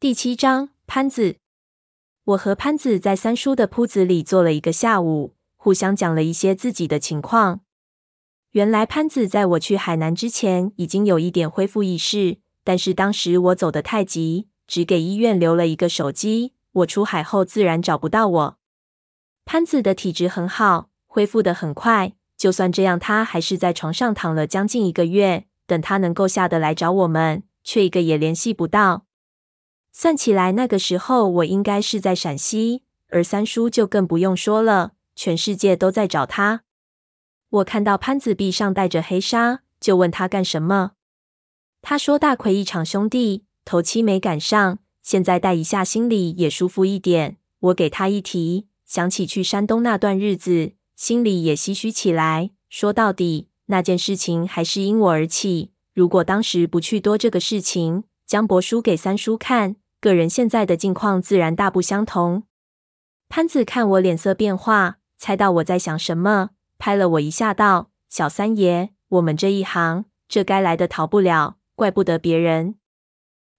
第七章，潘子。我和潘子在三叔的铺子里坐了一个下午，互相讲了一些自己的情况。原来潘子在我去海南之前已经有一点恢复意识，但是当时我走得太急，只给医院留了一个手机。我出海后自然找不到我。潘子的体质很好，恢复得很快。就算这样，他还是在床上躺了将近一个月。等他能够下得来找我们，却一个也联系不到。算起来，那个时候我应该是在陕西，而三叔就更不用说了，全世界都在找他。我看到潘子臂上戴着黑纱，就问他干什么。他说：“大奎一场兄弟，头七没赶上，现在带一下，心里也舒服一点。”我给他一提，想起去山东那段日子，心里也唏嘘起来。说到底，那件事情还是因我而起。如果当时不去多这个事情，将帛书给三叔看，个人现在的境况自然大不相同。潘子看我脸色变化，猜到我在想什么，拍了我一下，道：“小三爷，我们这一行，这该来的逃不了，怪不得别人。”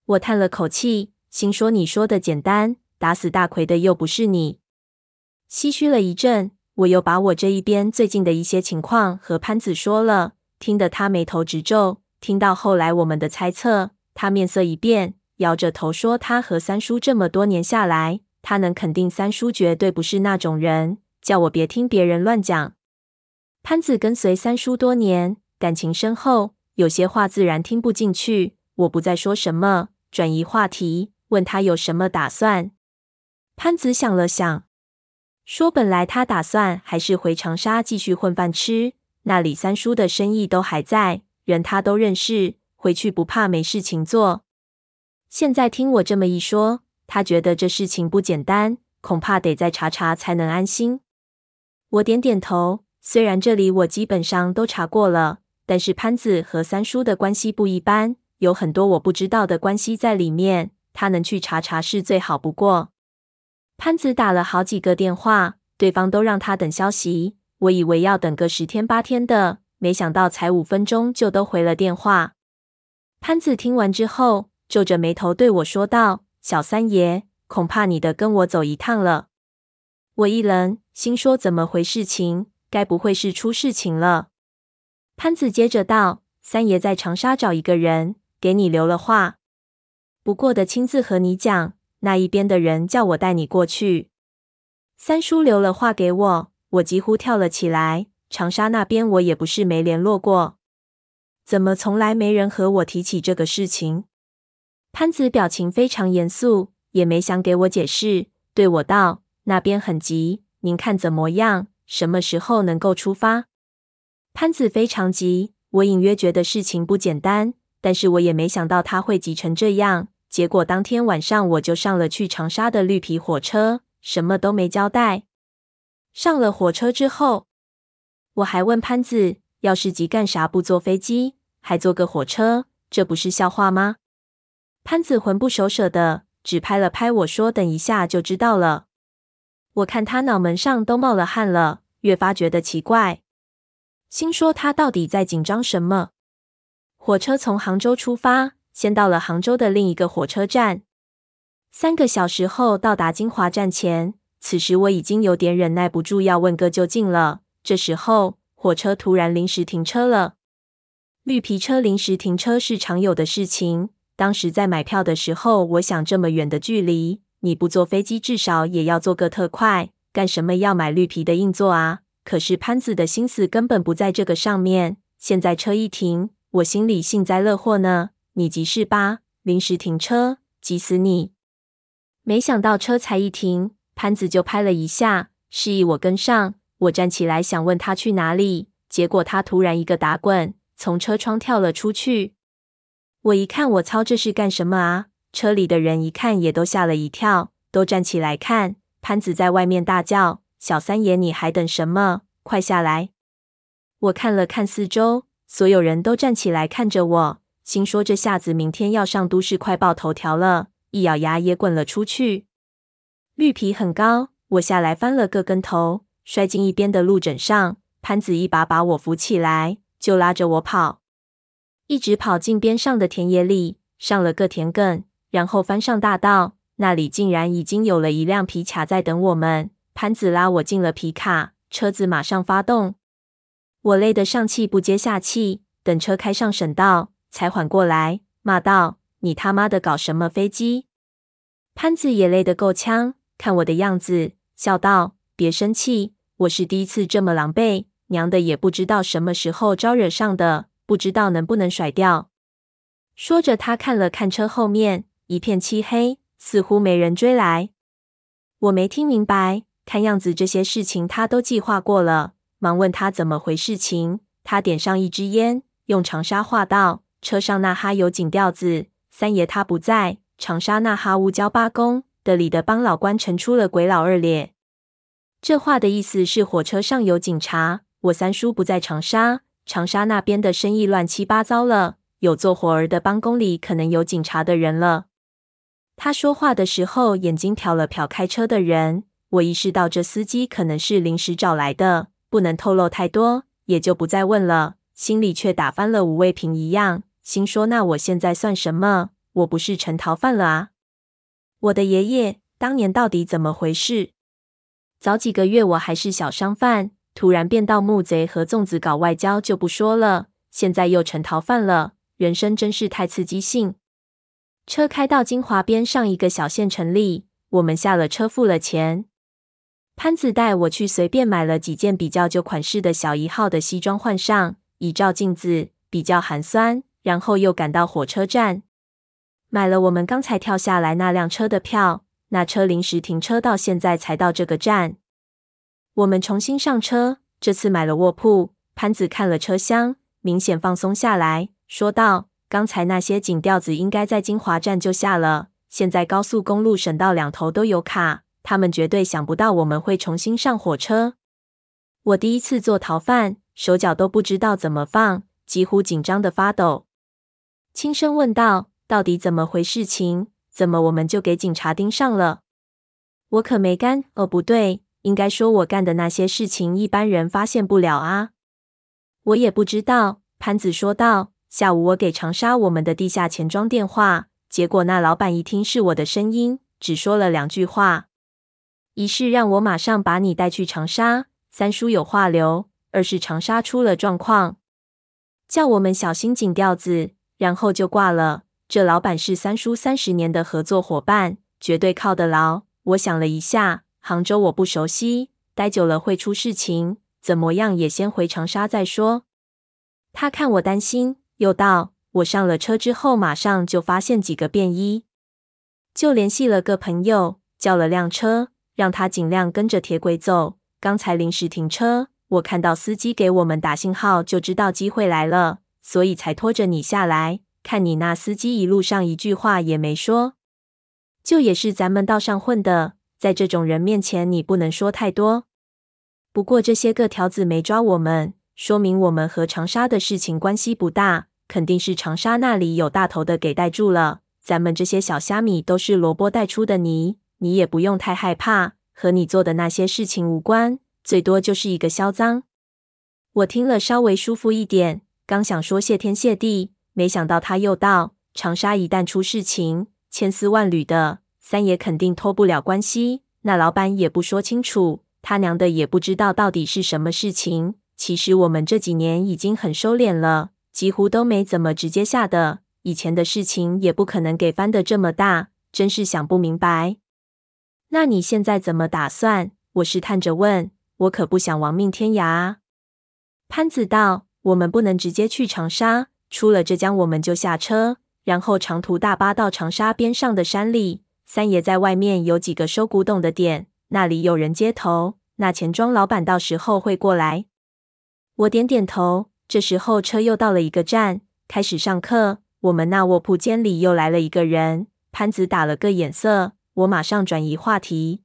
我叹了口气，心说：“你说的简单，打死大奎的又不是你。”唏嘘了一阵，我又把我这一边最近的一些情况和潘子说了，听得他眉头直皱。听到后来我们的猜测。他面色一变，摇着头说：“他和三叔这么多年下来，他能肯定三叔绝对不是那种人，叫我别听别人乱讲。”潘子跟随三叔多年，感情深厚，有些话自然听不进去。我不再说什么，转移话题，问他有什么打算。潘子想了想，说：“本来他打算还是回长沙继续混饭吃，那里三叔的生意都还在，人他都认识。”回去不怕没事情做。现在听我这么一说，他觉得这事情不简单，恐怕得再查查才能安心。我点点头，虽然这里我基本上都查过了，但是潘子和三叔的关系不一般，有很多我不知道的关系在里面。他能去查查是最好不过。潘子打了好几个电话，对方都让他等消息。我以为要等个十天八天的，没想到才五分钟就都回了电话。潘子听完之后，皱着眉头对我说道：“小三爷，恐怕你得跟我走一趟了。”我一愣，心说：“怎么回事情？该不会是出事情了？”潘子接着道：“三爷在长沙找一个人，给你留了话，不过得亲自和你讲。那一边的人叫我带你过去。”三叔留了话给我，我几乎跳了起来。长沙那边我也不是没联络过。怎么从来没人和我提起这个事情？潘子表情非常严肃，也没想给我解释，对我道：“那边很急，您看怎么样？什么时候能够出发？”潘子非常急，我隐约觉得事情不简单，但是我也没想到他会急成这样。结果当天晚上我就上了去长沙的绿皮火车，什么都没交代。上了火车之后，我还问潘子。要是急干啥不坐飞机，还坐个火车？这不是笑话吗？潘子魂不守舍的，只拍了拍我说：“等一下就知道了。”我看他脑门上都冒了汗了，越发觉得奇怪，心说他到底在紧张什么？火车从杭州出发，先到了杭州的另一个火车站，三个小时后到达金华站前。此时我已经有点忍耐不住要问个究竟了。这时候。火车突然临时停车了。绿皮车临时停车是常有的事情。当时在买票的时候，我想这么远的距离，你不坐飞机，至少也要坐个特快。干什么要买绿皮的硬座啊？可是潘子的心思根本不在这个上面。现在车一停，我心里幸灾乐祸呢。你急事吧？临时停车，急死你！没想到车才一停，潘子就拍了一下，示意我跟上。我站起来想问他去哪里，结果他突然一个打滚，从车窗跳了出去。我一看，我操，这是干什么啊？车里的人一看也都吓了一跳，都站起来看。潘子在外面大叫：“小三爷，你还等什么？快下来！”我看了看四周，所有人都站起来看着我，心说这下子明天要上都市快报头条了。一咬牙也滚了出去。绿皮很高，我下来翻了个跟头。摔进一边的路枕上，潘子一把把我扶起来，就拉着我跑，一直跑进边上的田野里，上了个田埂，然后翻上大道，那里竟然已经有了一辆皮卡在等我们。潘子拉我进了皮卡，车子马上发动。我累得上气不接下气，等车开上省道，才缓过来，骂道：“你他妈的搞什么飞机？”潘子也累得够呛，看我的样子，笑道：“别生气，我是第一次这么狼狈，娘的也不知道什么时候招惹上的，不知道能不能甩掉。”说着，他看了看车后面，一片漆黑，似乎没人追来。我没听明白，看样子这些事情他都计划过了，忙问他怎么回事情。他点上一支烟，用长沙话道：“车上那哈有井吊子，三爷他不在。”长沙那哈乌交八公的里的帮老官沉出了鬼老二咧。这话的意思是火车上有警察，我三叔不在长沙，长沙那边的生意乱七八糟了，有做活儿的帮工里可能有警察的人了。他说话的时候眼睛瞟了瞟开车的人，我意识到这司机可能是临时找来的，不能透露太多，也就不再问了。心里却打翻了五味瓶一样，心说那我现在算什么？我不是成逃犯了啊！我的爷爷当年到底怎么回事？早几个月我还是小商贩，突然变盗墓贼和粽子搞外交就不说了，现在又成逃犯了，人生真是太刺激性。车开到金华边上一个小县城里，我们下了车付了钱。潘子带我去随便买了几件比较旧款式的小一号的西装换上，一照镜子比较寒酸，然后又赶到火车站。买了我们刚才跳下来那辆车的票，那车临时停车到现在才到这个站。我们重新上车，这次买了卧铺。潘子看了车厢，明显放松下来，说道：“刚才那些井吊子应该在金华站就下了，现在高速公路省道两头都有卡，他们绝对想不到我们会重新上火车。”我第一次做逃犯，手脚都不知道怎么放，几乎紧张的发抖，轻声问道。到底怎么回事情？怎么我们就给警察盯上了？我可没干。哦，不对，应该说我干的那些事情一般人发现不了啊。我也不知道。潘子说道。下午我给长沙我们的地下钱庄电话，结果那老板一听是我的声音，只说了两句话：一是让我马上把你带去长沙，三叔有话留；二是长沙出了状况，叫我们小心井吊子，然后就挂了。这老板是三叔三十年的合作伙伴，绝对靠得牢。我想了一下，杭州我不熟悉，待久了会出事情，怎么样也先回长沙再说。他看我担心，又道：“我上了车之后，马上就发现几个便衣，就联系了个朋友，叫了辆车，让他尽量跟着铁轨走。刚才临时停车，我看到司机给我们打信号，就知道机会来了，所以才拖着你下来。”看你那司机一路上一句话也没说，就也是咱们道上混的，在这种人面前你不能说太多。不过这些个条子没抓我们，说明我们和长沙的事情关系不大，肯定是长沙那里有大头的给带住了。咱们这些小虾米都是萝卜带出的泥，你也不用太害怕，和你做的那些事情无关，最多就是一个销赃。我听了稍微舒服一点，刚想说谢天谢地。没想到他又道：“长沙一旦出事情，千丝万缕的，三爷肯定脱不了关系。那老板也不说清楚，他娘的也不知道到底是什么事情。其实我们这几年已经很收敛了，几乎都没怎么直接下的。以前的事情也不可能给翻得这么大，真是想不明白。那你现在怎么打算？”我试探着问。我可不想亡命天涯。潘子道：“我们不能直接去长沙。”出了浙江，我们就下车，然后长途大巴到长沙边上的山里。三爷在外面有几个收古董的店，那里有人接头。那钱庄老板到时候会过来。我点点头。这时候车又到了一个站，开始上课。我们那卧铺间里又来了一个人。潘子打了个眼色，我马上转移话题。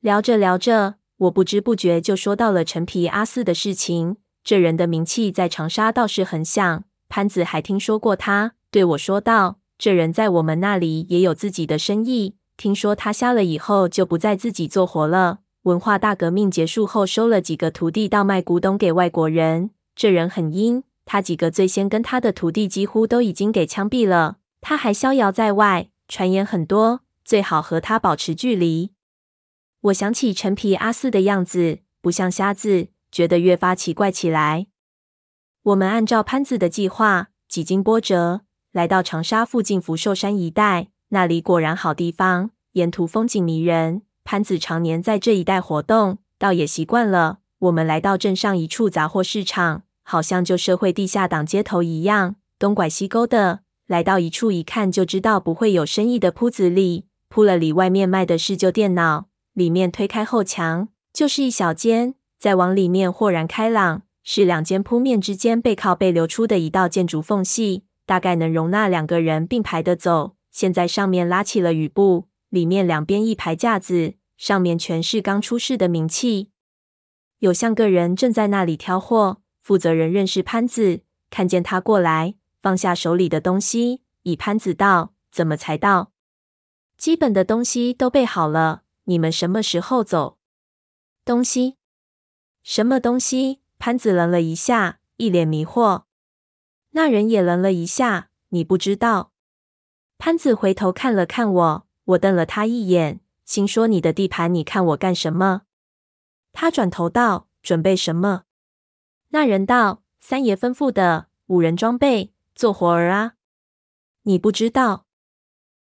聊着聊着，我不知不觉就说到了陈皮阿四的事情。这人的名气在长沙倒是很响。潘子还听说过他，对我说道：“这人在我们那里也有自己的生意。听说他瞎了以后就不再自己做活了。文化大革命结束后，收了几个徒弟，倒卖古董给外国人。这人很阴，他几个最先跟他的徒弟几乎都已经给枪毙了，他还逍遥在外，传言很多，最好和他保持距离。我想起陈皮阿四的样子，不像瞎子，觉得越发奇怪起来。我们按照潘子的计划，几经波折，来到长沙附近福寿山一带。那里果然好地方，沿途风景迷人。潘子常年在这一带活动，倒也习惯了。我们来到镇上一处杂货市场，好像旧社会地下党街头一样，东拐西勾的。来到一处一看就知道不会有生意的铺子里，铺了里外面卖的是旧电脑。里面推开后墙，就是一小间，再往里面豁然开朗，是两间铺面之间背靠背留出的一道建筑缝隙，大概能容纳两个人并排的走。现在上面拉起了雨布，里面两边一排架子，上面全是刚出世的名器。有像个人正在那里挑货，负责人认识潘子，看见他过来，放下手里的东西，以潘子道：“怎么才到？基本的东西都备好了。”你们什么时候走？东西？什么东西？潘子愣了一下，一脸迷惑。那人也愣了一下。你不知道？潘子回头看了看我，我瞪了他一眼，心说：“你的地盘，你看我干什么？”他转头道：“准备什么？”那人道：“三爷吩咐的，五人装备，做活儿啊。”你不知道？